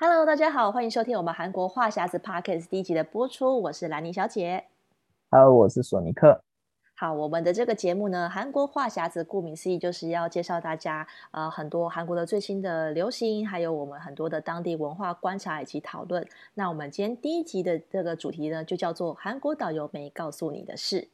Hello，大家好，欢迎收听我们韩国话匣子 Podcast 第一集的播出，我是兰妮小姐。Hello，我是索尼克。好，我们的这个节目呢，韩国话匣子顾名思义就是要介绍大家呃很多韩国的最新的流行，还有我们很多的当地文化观察以及讨论。那我们今天第一集的这个主题呢，就叫做韩国导游没告诉你的事。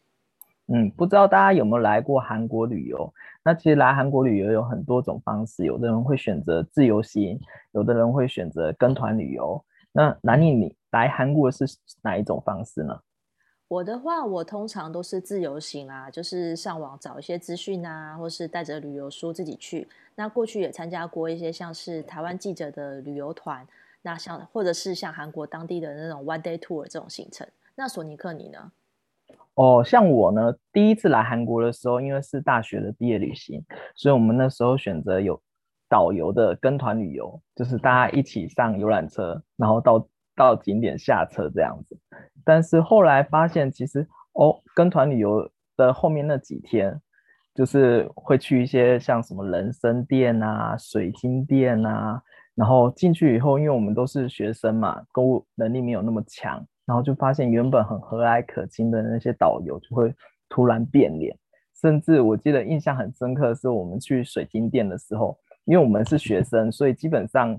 嗯，不知道大家有没有来过韩国旅游？那其实来韩国旅游有很多种方式，有的人会选择自由行，有的人会选择跟团旅游。那兰妮，你来韩国是哪一种方式呢？我的话，我通常都是自由行啊，就是上网找一些资讯啊，或是带着旅游书自己去。那过去也参加过一些像是台湾记者的旅游团，那像或者是像韩国当地的那种 one day tour 这种行程。那索尼克你呢？哦，像我呢，第一次来韩国的时候，因为是大学的毕业旅行，所以我们那时候选择有导游的跟团旅游，就是大家一起上游览车，然后到到景点下车这样子。但是后来发现，其实哦，跟团旅游的后面那几天，就是会去一些像什么人参店啊、水晶店啊，然后进去以后，因为我们都是学生嘛，购物能力没有那么强。然后就发现原本很和蔼可亲的那些导游就会突然变脸，甚至我记得印象很深刻的是我们去水晶店的时候，因为我们是学生，所以基本上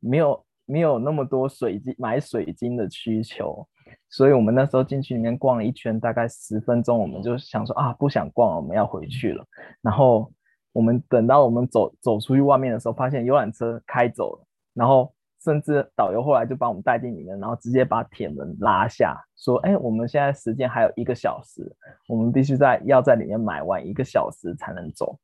没有没有那么多水晶买水晶的需求，所以我们那时候进去里面逛了一圈，大概十分钟，我们就想说啊，不想逛了，我们要回去了。然后我们等到我们走走出去外面的时候，发现游览车开走了，然后。甚至导游后来就把我们带进里面，然后直接把铁门拉下，说：“哎，我们现在时间还有一个小时，我们必须在要在里面买完一个小时才能走。”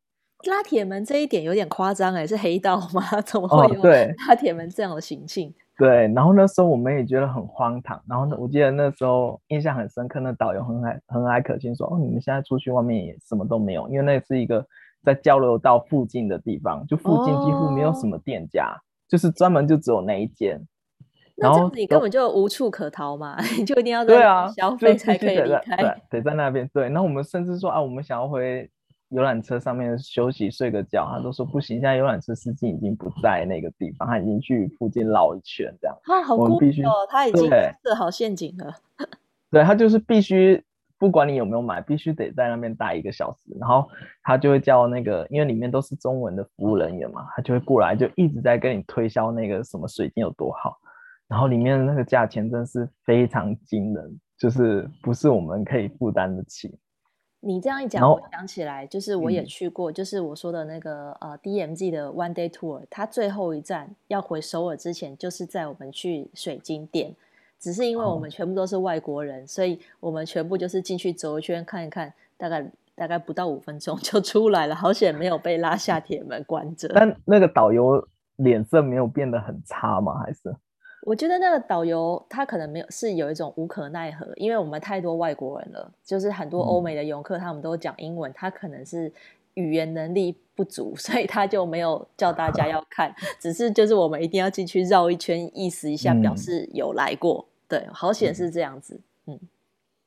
拉铁门这一点有点夸张哎，是黑道吗？怎么会有拉铁门这样的行径？哦，对，对，然后那时候我们也觉得很荒唐。然后呢，我记得那时候印象很深刻，那导游很爱很爱可亲说：“哦，你们现在出去外面也什么都没有，因为那是一个在交流道附近的地方，就附近几乎没有什么店家。哦”就是专门就只有那一间，然后你根本就无处可逃嘛，你就一定要在消费才可以离开，对，得在那边。对，然后我们甚至说啊，我们想要回游览车上面休息睡个觉，他都说不行，现在游览车司机已经不在那个地方，他已经去附近绕一圈这样。啊，好酷哦，他已经设好陷阱了。对，他就是必须。不管你有没有买，必须得在那边待一个小时，然后他就会叫那个，因为里面都是中文的服务人员嘛，他就会过来，就一直在跟你推销那个什么水晶有多好，然后里面的那个价钱真是非常惊人，就是不是我们可以负担得起。你这样一讲，我想起来，就是我也去过，就是我说的那个呃 DMG 的 One Day Tour，它最后一站要回首尔之前，就是在我们去水晶店。只是因为我们全部都是外国人，哦、所以我们全部就是进去走一圈看一看，大概大概不到五分钟 就出来了。好险没有被拉下铁门关着。但那个导游脸色没有变得很差吗？还是？我觉得那个导游他可能没有，是有一种无可奈何，因为我们太多外国人了，就是很多欧美的游客，他们都讲英文，嗯、他可能是语言能力不足，所以他就没有叫大家要看，只是就是我们一定要进去绕一圈，意思一下，表示有来过。嗯对，好险是这样子，嗯，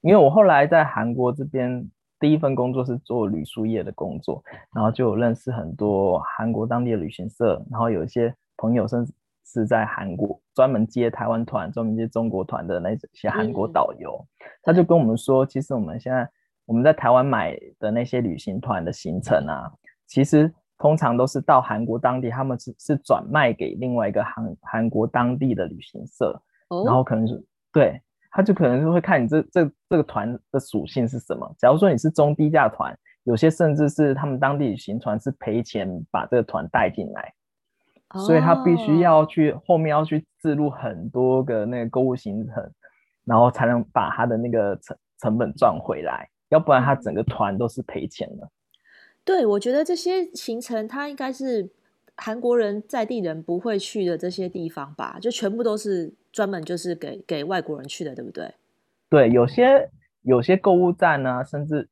因为我后来在韩国这边第一份工作是做旅宿业的工作，然后就有认识很多韩国当地的旅行社，然后有一些朋友甚至是在韩国专门接台湾团、专门接中国团的那些韩国导游，嗯、他就跟我们说，其实我们现在我们在台湾买的那些旅行团的行程啊，其实通常都是到韩国当地，他们是是转卖给另外一个韩韩国当地的旅行社。然后可能是对，他就可能是会看你这这这个团的属性是什么。假如说你是中低价团，有些甚至是他们当地旅行团是赔钱把这个团带进来，所以他必须要去后面要去置入很多个那个购物行程，然后才能把他的那个成成本赚回来，要不然他整个团都是赔钱的。对，我觉得这些行程他应该是。韩国人在地人不会去的这些地方吧，就全部都是专门就是给给外国人去的，对不对？对，有些有些购物站呢，甚至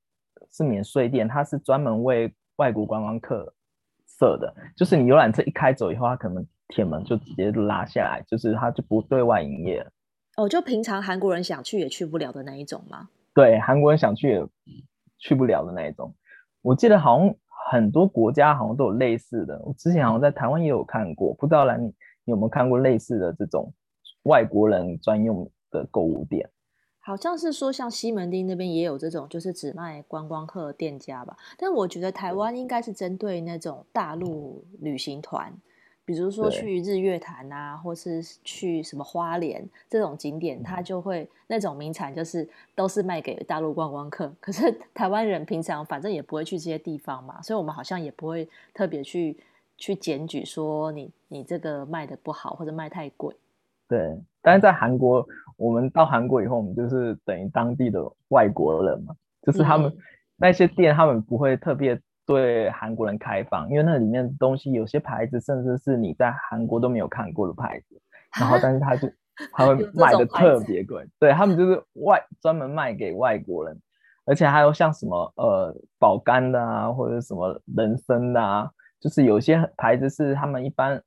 是免税店，它是专门为外国观光客设的。就是你游览车一开走以后，它可能铁门就直接拉下来，就是它就不对外营业了。哦，就平常韩国人想去也去不了的那一种吗？对，韩国人想去也去不了的那一种。我记得好像。很多国家好像都有类似的，我之前好像在台湾也有看过，不知道兰你有没有看过类似的这种外国人专用的购物店？好像是说，像西门町那边也有这种，就是只卖观光客店家吧。但我觉得台湾应该是针对那种大陆旅行团，比如说去日月潭啊，或是去什么花莲这种景点，它就会那种名产就是都是卖给大陆观光客。可是台湾人平常反正也不会去这些地方嘛，所以我们好像也不会特别去去检举说你你这个卖的不好或者卖太贵。对，但是在韩国，我们到韩国以后，我们就是等于当地的外国人嘛，就是他们、嗯、那些店，他们不会特别对韩国人开放，因为那里面的东西有些牌子，甚至是你在韩国都没有看过的牌子，然后但是他就他们卖的特别贵，对，他们就是外专门卖给外国人，而且还有像什么呃保肝的啊，或者什么人参的啊，就是有些牌子是他们一般。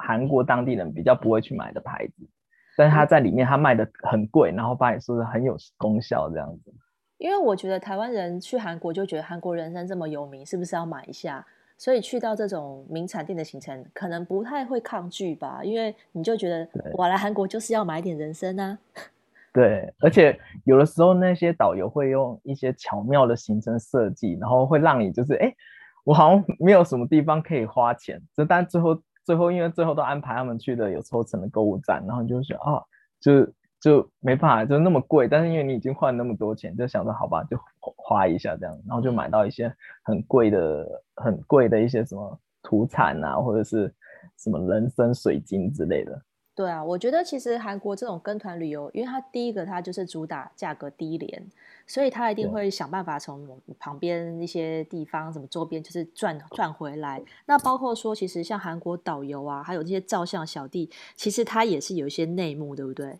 韩国当地人比较不会去买的牌子，但是他在里面他卖的很贵，然后把你说的很有功效这样子。因为我觉得台湾人去韩国就觉得韩国人参这么有名，是不是要买一下？所以去到这种名产店的行程，可能不太会抗拒吧？因为你就觉得我来韩国就是要买一点人参啊。对，而且有的时候那些导游会用一些巧妙的行程设计，然后会让你就是哎，我好像没有什么地方可以花钱，这但最后。最后，因为最后都安排他们去的有抽成的购物站，然后就说啊，就就没办法，就那么贵。但是因为你已经换那么多钱，就想着好吧，就花一下这样，然后就买到一些很贵的、很贵的一些什么土产啊，或者是什么人参、水晶之类的。对啊，我觉得其实韩国这种跟团旅游，因为它第一个它就是主打价格低廉，所以他一定会想办法从旁边一些地方、什么周边，就是赚赚回来。那包括说，其实像韩国导游啊，还有这些照相小弟，其实他也是有一些内幕，对不对？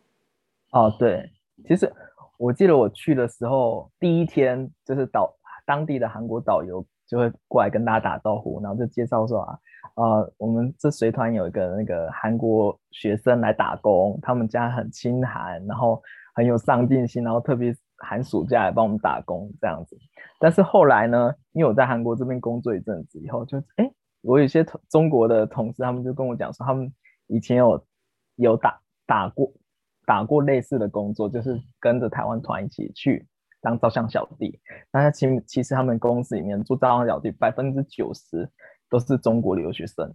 哦，对，其实我记得我去的时候，第一天就是导当地的韩国导游就会过来跟大家打招呼，然后就介绍说啊。呃，我们这随团有一个那个韩国学生来打工，他们家很亲韩，然后很有上进心，然后特别寒暑假来帮我们打工这样子。但是后来呢，因为我在韩国这边工作一阵子以后，就哎，我有些同中国的同事，他们就跟我讲说，他们以前有有打打过打过类似的工作，就是跟着台湾团一起去当照相小弟。那其其实他们公司里面做照相小弟百分之九十。都是中国留学生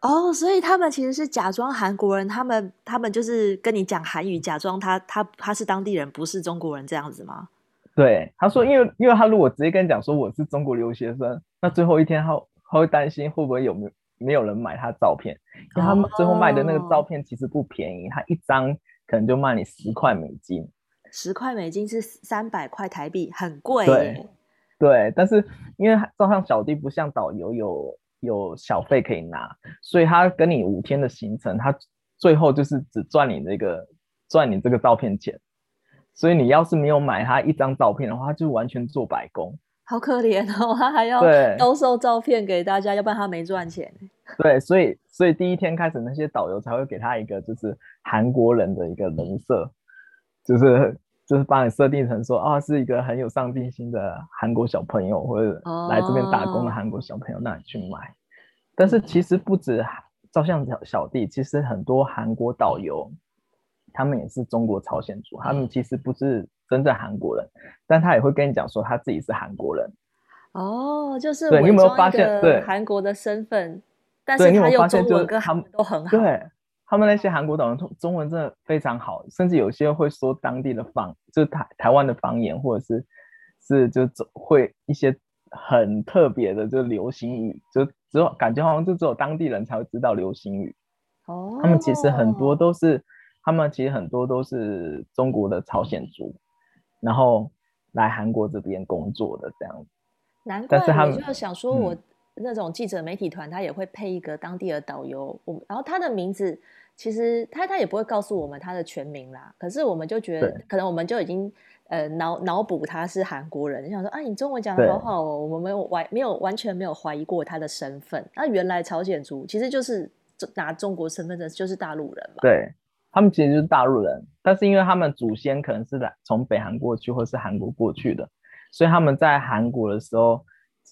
哦，所以他们其实是假装韩国人，他们他们就是跟你讲韩语，假装他他他是当地人，不是中国人这样子吗？对，他说，因为因为他如果直接跟你讲说我是中国留学生，那最后一天他他会担心会不会有没有没有人买他照片，因为他们最后卖的那个照片其实不便宜，他一张可能就卖你十块美金，十块美金是三百块台币，很贵。对对，但是因为照相小弟不像导游有。有小费可以拿，所以他跟你五天的行程，他最后就是只赚你这个赚你这个照片钱。所以你要是没有买他一张照片的话，他就完全做白工。好可怜哦，他还要兜售照片给大家，要不然他没赚钱。对，所以所以第一天开始，那些导游才会给他一个就是韩国人的一个人设，就是。就是把你设定成说啊，是一个很有上进心的韩国小朋友，或者来这边打工的韩国小朋友，那你去买。但是其实不止照相小小弟，其实很多韩国导游，他们也是中国朝鲜族，他们其实不是真正韩国人，但他也会跟你讲说他自己是韩国人。哦，就是对，你有没有发现对韩国的身份？但是他用中文跟韩文都很好。对。他们那些韩国导游中中文真的非常好，甚至有些会说当地的方，就是台台湾的方言，或者是是就会一些很特别的就流行语，就只有感觉好像就只有当地人才会知道流行语。哦，他们其实很多都是，他们其实很多都是中国的朝鲜族，然后来韩国这边工作的这样子。难怪，但是他们就想说我。嗯那种记者媒体团，他也会配一个当地的导游，我然后他的名字其实他他也不会告诉我们他的全名啦，可是我们就觉得可能我们就已经呃脑脑补他是韩国人，就想说啊，你中文讲的好好哦，我们没有完没有完全没有怀疑过他的身份，那原来朝鲜族其实就是拿中国身份证就是大陆人嘛，对，他们其实就是大陆人，但是因为他们祖先可能是来从北韩过去或是韩国过去的，所以他们在韩国的时候。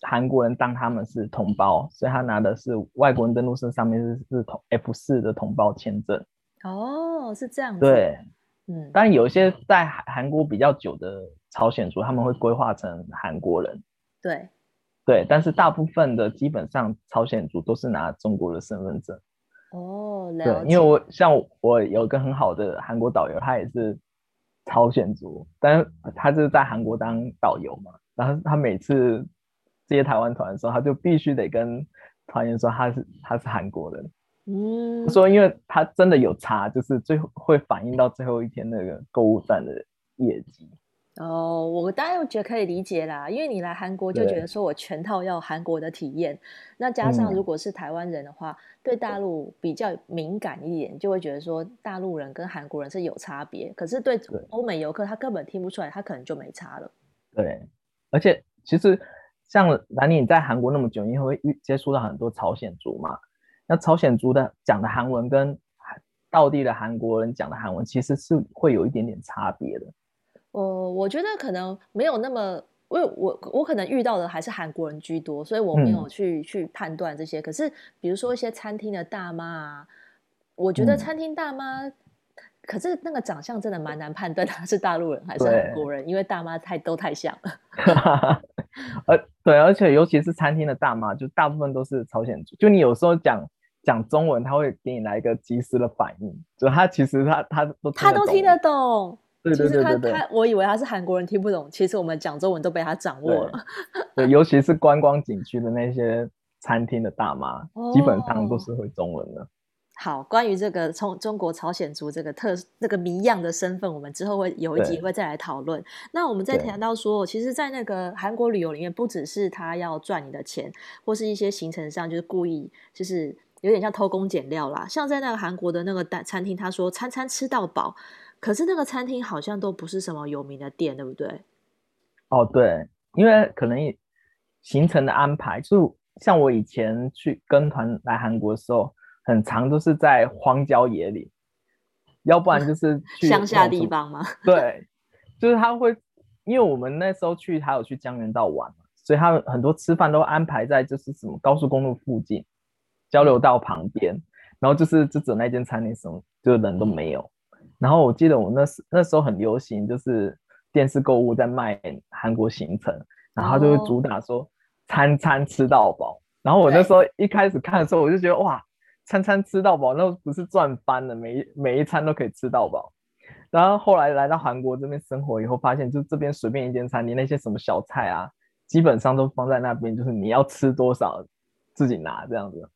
韩国人当他们是同胞，所以他拿的是外国人登陆证上面是是同 F 四的同胞签证。哦，是这样子。对，嗯，但有一些在韩国比较久的朝鲜族，他们会规划成韩国人。对，对，但是大部分的基本上朝鲜族都是拿中国的身份证。哦，了解。对，因为我像我有一个很好的韩国导游，他也是朝鲜族，但是他就是在韩国当导游嘛，然后他每次接台湾团的时候，他就必须得跟团员说他是他是韩国人。嗯，说因为他真的有差，就是最后会反映到最后一天那个购物站的业绩。哦，我当然觉得可以理解啦，因为你来韩国就觉得说我全套要韩国的体验，那加上如果是台湾人的话，嗯，对大陆比较敏感一点，就会觉得说大陆人跟韩国人是有差别。可是对欧美游客，他根本听不出来，他可能就没差了。对，而且其实像兰妮你在韩国那么久，你会遇接触到很多朝鲜族嘛？那朝鲜族的讲的韩文跟道地的韩国人讲的韩文，其实是会有一点点差别的。呃，我觉得可能没有那么，因为我我可能遇到的还是韩国人居多，所以我没有去、嗯、去判断这些。可是比如说一些餐厅的大妈啊，我觉得餐厅大妈、嗯，可是那个长相真的蛮难判断她是大陆人还是韩国人，因为大妈太都太像了。呃，对，而且尤其是餐厅的大妈，就大部分都是朝鲜族，就你有时候讲。讲中文，他会给你来一个及时的反应，就他其实他他都他都听得懂，对对对对，对他，他我以为他是韩国人听不懂，其实我们讲中文都被他掌握了。对，对尤其是观光景区的那些餐厅的大妈，哦，基本上都是会中文的。好，关于这个从中国朝鲜族这个特那个谜样的身份，我们之后会有一集会再来讨论。那我们再谈到说，其实，在那个韩国旅游里面，不只是他要赚你的钱，或是一些行程上就是故意就是。有点像偷工减料啦，像在那个韩国的那个餐厅，他说餐餐吃到饱，可是那个餐厅好像都不是什么有名的店，对不对？哦，对，因为可能行程的安排，就像我以前去跟团来韩国的时候，很长都是在荒郊野岭，要不然就是去乡下地方吗？对，就是他会，因为我们那时候去还有去江原道玩嘛，所以他很多吃饭都安排在就是什么高速公路附近。交流道旁边，然后就是就只有那间餐厅，什么就人都没有。然后我记得我那时那时候很流行，就是电视购物在卖韩国行程，然后他就会主打说餐餐吃到饱。然后我那时候一开始看的时候，我就觉得哇，餐餐吃到饱，那不是赚翻了？每一每一餐都可以吃到饱。然后后来来到韩国这边生活以后，发现就这边随便一间餐厅，那些什么小菜啊，基本上都放在那边，就是你要吃多少自己拿这样子。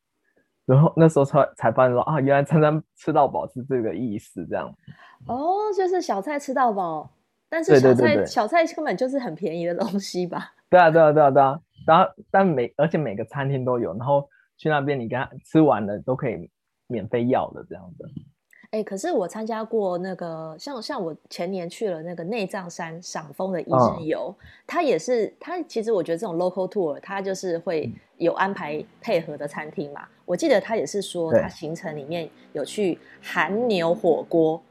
然后那时候才才发现说啊，原来餐餐吃到饱是这个意思，这样。哦，就是小菜吃到饱，但是小菜小菜根本就是很便宜的东西吧？对啊，对啊，对啊，对啊。然后但每而且每个餐厅都有，然后去那边你跟他吃完了都可以免费要的这样子。哎、欸，可是我参加过那个，像像我前年去了那个内藏山赏枫的一日游，它、哦、也是它其实我觉得这种 local tour，它就是会有安排配合的餐厅嘛。我记得他也是说，他行程里面有去韩牛火锅。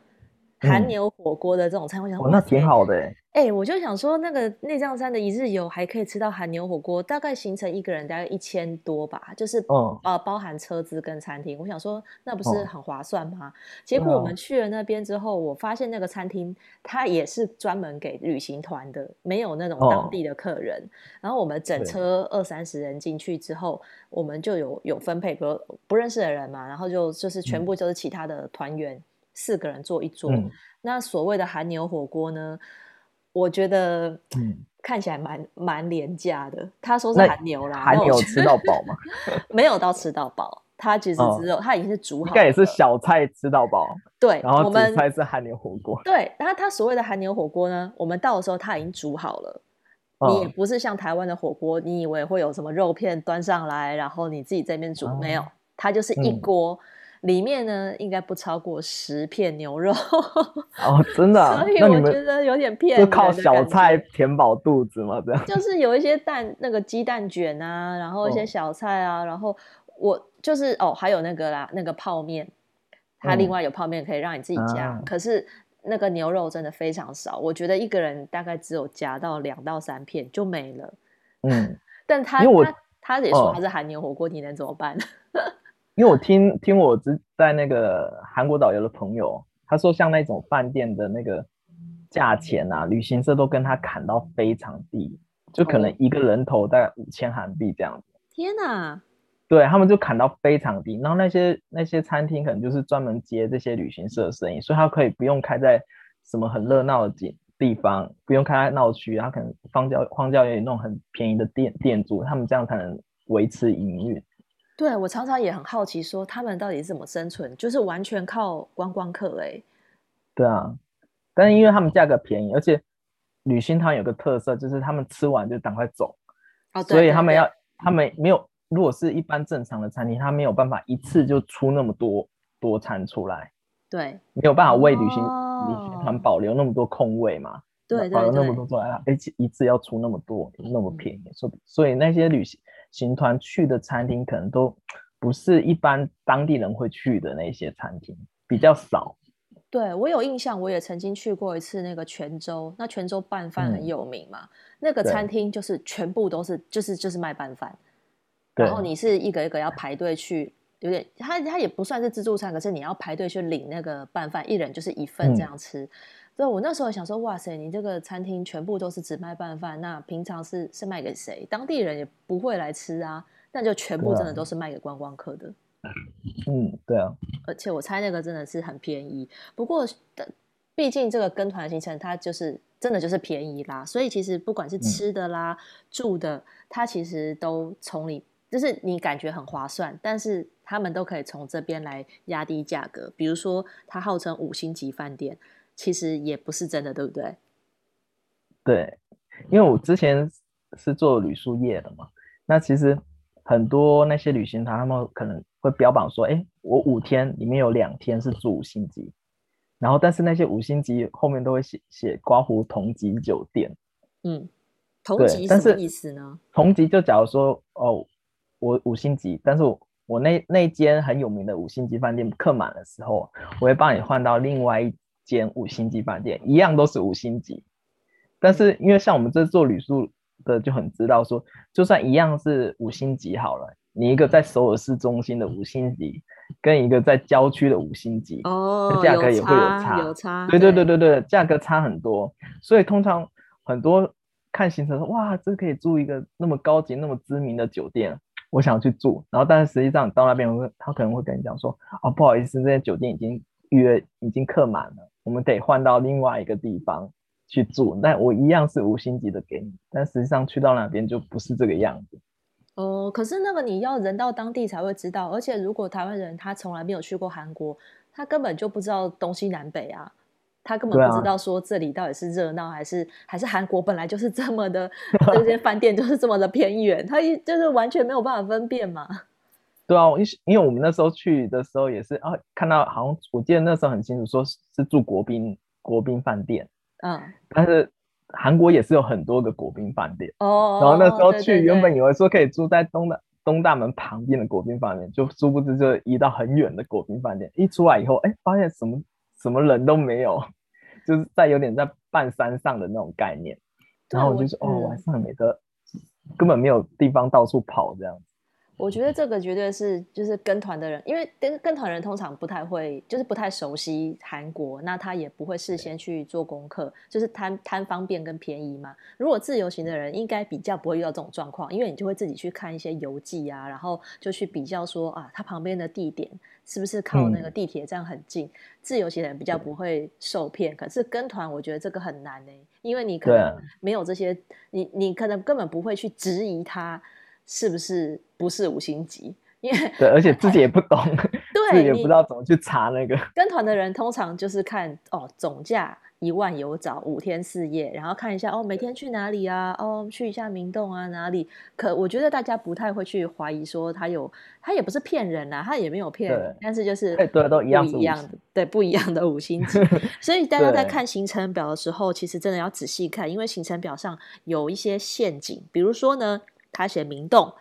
韩牛火锅的这种餐，我想哦，那挺好的哎。哎、欸，我就想说，那个内藏山的一日游还可以吃到韩牛火锅，大概行程一个人大概一千多吧，就是哦、呃，包含车资跟餐厅。我想说，那不是很划算吗？哦、结果我们去了那边之后，我发现那个餐厅它也是专门给旅行团的，没有那种当地的客人。哦、然后我们整车二三十人进去之后，我们就有有分配，比如不认识的人嘛，然后就就是全部就是其他的团员。嗯四个人坐一桌，嗯、那所谓的韩牛火锅呢？我觉得看起来蛮蛮、嗯、廉价的。他说是韩牛啦，韩牛吃到饱吗？没有到吃到饱，他其实只有他、哦、已经是煮好，应该也是小菜吃到饱。对，然后主菜是韩牛火锅。对，然后他所谓的韩牛火锅呢，我们到的时候他已经煮好了。哦、你也不是像台湾的火锅，你以为会有什么肉片端上来，然后你自己这边煮、哦，没有，它就是一锅。嗯里面呢，应该不超过十片牛肉 哦，真的、啊，所以我觉得有点骗人，就靠小菜填饱肚子嘛，这样。就是 有一些蛋，那个鸡蛋卷啊，然后一些小菜啊，哦、然后我就是哦，还有那个啦，那个泡面，它另外有泡面可以让你自己加、嗯，可是那个牛肉真的非常少，我觉得一个人大概只有夹到两到三片就没了。嗯。但他因为我他他也说他是韩牛火锅，你能怎么办？因为我听听我之在那个韩国导游的朋友，他说像那种饭店的那个价钱啊，旅行社都跟他砍到非常低，就可能一个人头大概五千韩币这样子。天哪！对，他们就砍到非常低，然后那些那些餐厅可能就是专门接这些旅行社的生意，所以他可以不用开在什么很热闹的景地方，不用开在闹区，他可能荒郊荒郊野那种很便宜的店店主，他们这样才能维持营运。对，我常常也很好奇，说他们到底是怎么生存，就是完全靠观光客哎。对啊，但是因为他们价格便宜，而且旅行团有个特色就是他们吃完就赶快走，哦，所以他们要他们没有。如果是一般正常的餐厅，他没有办法一次就出那么多多餐出来，对，没有办法为旅行、哦、旅行团保留那么多空位嘛，对，对，对，保留那么多出来，而且一次要出那么多，那么便宜，所、嗯、所以那些旅行行团去的餐厅可能都不是一般当地人会去的那些餐厅，比较少。对，我有印象，我也曾经去过一次那个泉州，那泉州拌饭很有名嘛，嗯、那个餐厅就是全部都是就是就是卖拌饭。然后你是一个一个要排队去，有点它它也不算是自助餐，可是你要排队去领那个拌饭，一人就是一份这样吃。所、嗯、以我那时候想说，哇塞，你这个餐厅全部都是只卖拌饭，那平常是是卖给谁？当地人也不会来吃啊，那就全部真的都是卖给观光客的。嗯，对啊。而且我猜那个真的是很便宜，不过毕竟这个跟团行程它就是真的就是便宜啦，所以其实不管是吃的啦、嗯、住的，它其实都从你。就是你感觉很划算，但是他们都可以从这边来压低价格。比如说，它号称五星级饭店，其实也不是真的，对不对？对，因为我之前是做旅宿业的嘛，那其实很多那些旅行团他们可能会标榜说，哎，我五天里面有两天是住五星级，然后但是那些五星级后面都会写写刮胡同级酒店。嗯，同级什么意思呢？同级就假如说哦。我五星级，但是我我那那间很有名的五星级饭店客满的时候，我会帮你换到另外一间五星级饭店，一样都是五星级。但是因为像我们这做旅宿的就很知道说，就算一样是五星级好了，你一个在首尔市中心的五星级，跟一个在郊区的五星级，哦，价格也会有差，有差，对对对对对，价格差很多。所以通常很多看行程说，哇，这可以住一个那么高级、那么知名的酒店。我想去住，然后但是实际上到那边，他可能会跟你讲说，哦，不好意思，这些酒店已经预约已经客满了，我们得换到另外一个地方去住。但我一样是五星级的给你，但实际上去到那边就不是这个样子。哦，可是那个你要人到当地才会知道，而且如果台湾人他从来没有去过韩国，他根本就不知道东西南北啊。他根本不知道说这里到底是热闹还是、啊、还是韩国本来就是这么的 这些饭店就是这么的偏远，他就是完全没有办法分辨嘛。对啊，因因为我们那时候去的时候也是啊，看到好像我记得那时候很清楚，说是住国宾国宾饭店，嗯，但是韩国也是有很多个国宾饭店哦。然后那时候去原本以为说可以住在东大东大门旁边的国宾饭店，就殊不知就移到很远的国宾饭店。一出来以后，哎，发现什么什么人都没有。就是在有点在半山上的那种概念，然后我就说哦，晚上没得，根本没有地方到处跑这样子。我觉得这个绝对是就是跟团的人，因为跟跟团人通常不太会，就是不太熟悉韩国，那他也不会事先去做功课，就是贪贪方便跟便宜嘛。如果自由行的人，应该比较不会遇到这种状况，因为你就会自己去看一些游记啊，然后就去比较说啊，它旁边的地点是不是靠那个地铁站很近。嗯、自由行的人比较不会受骗，可是跟团我觉得这个很难呢、欸，因为你可能没有这些，你你可能根本不会去质疑他。是不是不是五星级？因为对，而且自己也不懂，对，自己也不知道怎么去查那个。跟团的人通常就是看哦，总价一万有找，五天四夜，然后看一下哦，每天去哪里啊？哦，去一下明洞啊，哪里？可我觉得大家不太会去怀疑说他有，他也不是骗人啊，他也没有骗人，但是就是对，都一样一样的，对，不一样的五星级。所以大家在看行程表的时候，其实真的要仔细看，因为行程表上有一些陷阱，比如说呢。他写明洞，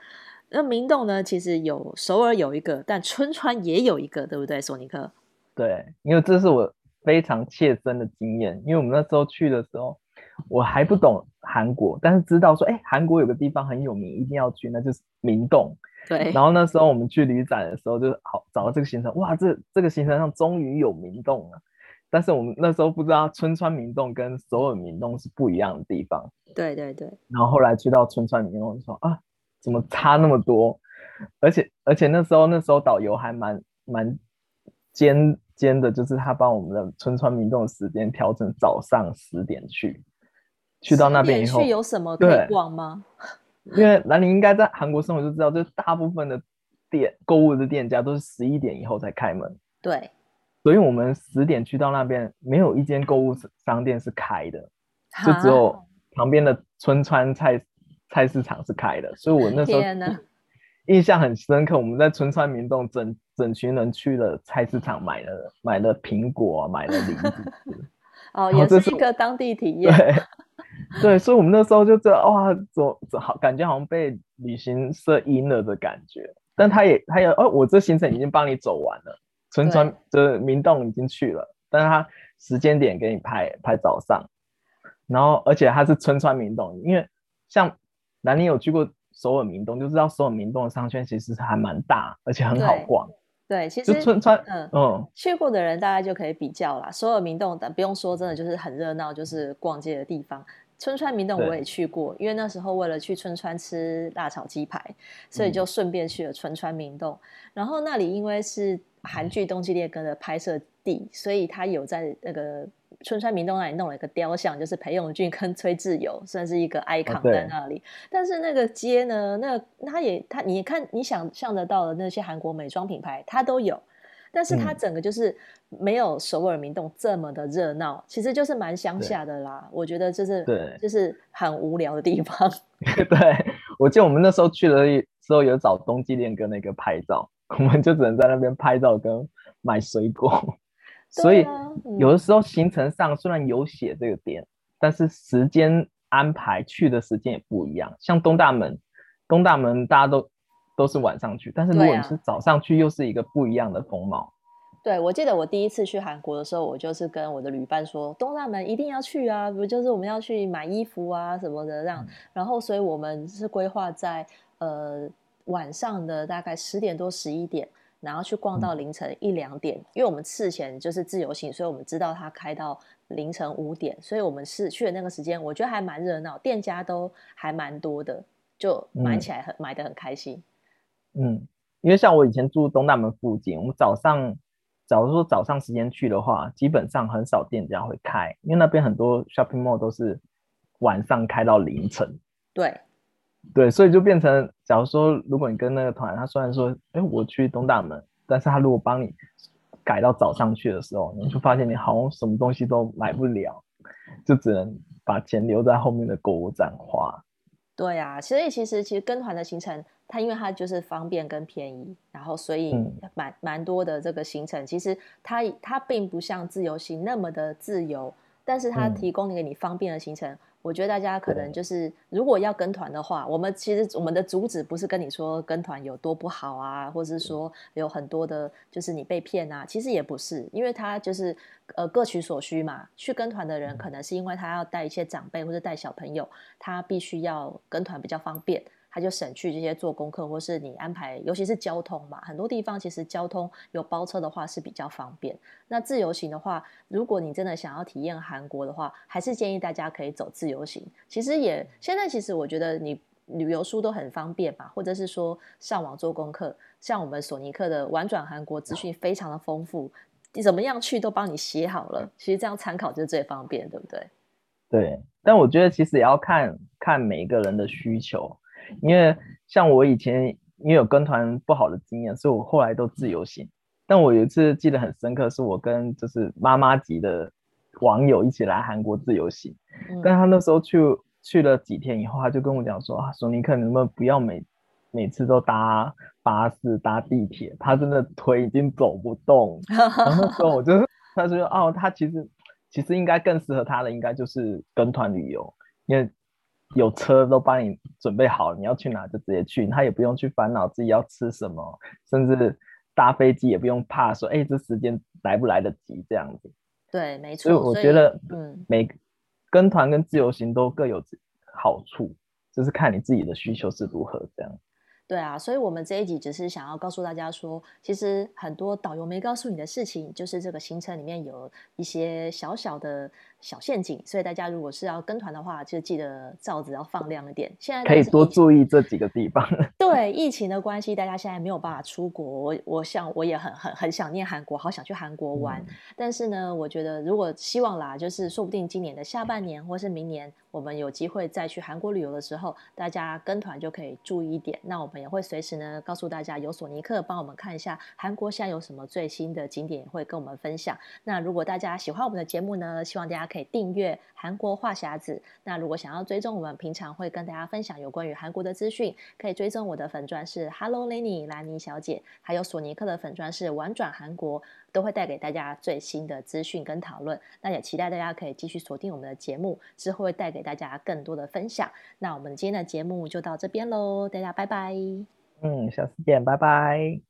那明洞呢？其实有首尔有一个，但春川也有一个，对不对，索尼克？对，因为这是我非常切身的经验。因为我们那时候去的时候，我还不懂韩国，但是知道说，哎，韩国有个地方很有名，一定要去，那就是明洞。对。然后那时候我们去旅展的时候，就是好找到这个行程，哇，这这个行程上终于有明洞了。但是我们那时候不知道春川明洞跟首尔明洞是不一样的地方。对对对。然后后来去到春川明洞，说啊，怎么差那么多？而且而且那时候那时候导游还蛮蛮尖尖的，就是他帮我们的春川明洞的时间调成早上十点去。去到那边以后，去有什么可以逛吗？因为兰陵应该在韩国生活就知道，就是大部分的店购物的店家都是十一点以后才开门。对，所以我们十点去到那边，没有一间购物商店是开的，就只有旁边的春川菜菜市场是开的。所以我那时候 印象很深刻，我们在春川明洞整整群人去了菜市场买了买了苹果，买了梨子。哦，也是一个当地体验。对。对，所以我们那时候就知道哇，走走好，感觉好像被旅行社阴了的感觉。但他也，他也，哦，我这行程已经帮你走完了，春川就是明洞已经去了，但是他时间点给你拍拍早上，然后而且他是春川明洞，因为像南宁有去过首尔明洞，就知道首尔明洞的商圈其实还蛮大，而且很好逛。对，其实春川，嗯嗯，去过的人大概就可以比较啦。首尔明洞，但不用说，真的就是很热闹，就是逛街的地方。春川明洞我也去过，因为那时候为了去春川吃辣炒鸡排，所以就顺便去了春川明洞。嗯、然后那里因为是韩剧《冬季恋歌》的拍摄地，所以他有在那个春川明洞那里弄了一个雕像，就是裴勇俊跟崔智友，算是一个 icon 在那里。啊、但是那个街呢，那他也他你看你想象得到的那些韩国美妆品牌，他都有。但是它整个就是没有首尔明洞这么的热闹，嗯、其实就是蛮乡下的啦。我觉得就是对，就是很无聊的地方。对，我记得我们那时候去的时候有找冬季恋歌那个拍照，我们就只能在那边拍照跟买水果。啊、所以有的时候行程上虽然有写这个点，嗯、但是时间安排去的时间也不一样。像东大门，东大门大家都。都是晚上去，但是如果你是早上去，又是一个不一样的风貌。对我记得我第一次去韩国的时候，我就是跟我的旅伴说，东大门一定要去啊，不就是我们要去买衣服啊什么的这样。嗯、然后，所以我们是规划在呃晚上的大概十点多十一点，然后去逛到凌晨一两点，嗯、因为我们事前就是自由行，所以我们知道它开到凌晨五点，所以我们是去的那个时间，我觉得还蛮热闹，店家都还蛮多的，就买起来很、嗯、买的很开心。嗯，因为像我以前住东大门附近，我们早上，假如说早上时间去的话，基本上很少店家会开，因为那边很多 shopping mall 都是晚上开到凌晨。对，对，所以就变成，假如说如果你跟那个团，他虽然说，哎，我去东大门，但是他如果帮你改到早上去的时候，你就发现你好像什么东西都买不了，就只能把钱留在后面的购物站花。对啊，所以其实其实跟团的行程。它因为它就是方便跟便宜，然后所以蛮蛮多的这个行程，其实它它并不像自由行那么的自由，但是它提供给你方便的行程。我觉得大家可能就是，如果要跟团的话，我们其实我们的主旨不是跟你说跟团有多不好啊，或是说有很多的，就是你被骗啊，其实也不是，因为他就是呃各取所需嘛。去跟团的人可能是因为他要带一些长辈或者带小朋友，他必须要跟团比较方便。他就省去这些做功课，或是你安排，尤其是交通嘛，很多地方其实交通有包车的话是比较方便。那自由行的话，如果你真的想要体验韩国的话，还是建议大家可以走自由行。其实也现在其实我觉得你旅游书都很方便嘛，或者是说上网做功课，像我们索尼克的玩转韩国资讯非常的丰富，你怎么样去都帮你写好了。其实这样参考就是最方便，对不对？对，但我觉得其实也要看看每一个人的需求。因为像我以前因为有跟团不好的经验，所以我后来都自由行。但我有一次记得很深刻，是我跟就是妈妈级的网友一起来韩国自由行。嗯、但他那时候去去了几天以后，他就跟我讲说啊，索尼克，你能不能不要每每次都搭巴士搭地铁？他真的腿已经走不动。然后那时候我就他说哦，他其实其实应该更适合他的应该就是跟团旅游，因为。有车都帮你准备好，你要去哪就直接去，他也不用去烦恼自己要吃什么，甚至搭飞机也不用怕说，哎，这时间来不来得及这样子。对，没错。所以我觉得，嗯，每跟团跟自由行都各有好处，就是看你自己的需求是如何这样。对啊，所以我们这一集只是想要告诉大家说，其实很多导游没告诉你的事情，就是这个行程里面有一些小小的小陷阱。所以大家如果是要跟团的话，就记得罩子要放亮一点。现在可以多注意这几个地方。对，疫情的关系，大家现在没有办法出国。我我想我也很很很想念韩国，好想去韩国玩。嗯。但是呢，我觉得如果希望啦，就是说不定今年的下半年或是明年。我们有机会再去韩国旅游的时候，大家跟团就可以注意一点。那我们也会随时呢告诉大家，有索尼克帮我们看一下韩国现在有什么最新的景点，会跟我们分享。那如果大家喜欢我们的节目呢，希望大家可以订阅韩国话匣子。那如果想要追踪我们平常会跟大家分享有关于韩国的资讯，可以追踪我的粉钻是 Hello Lenny 兰妮小姐，还有索尼克的粉钻是玩转韩国。都会带给大家最新的资讯跟讨论，那也期待大家可以继续锁定我们的节目，之后会带给大家更多的分享。那我们今天的节目就到这边喽，大家拜拜。嗯，下次见，拜拜。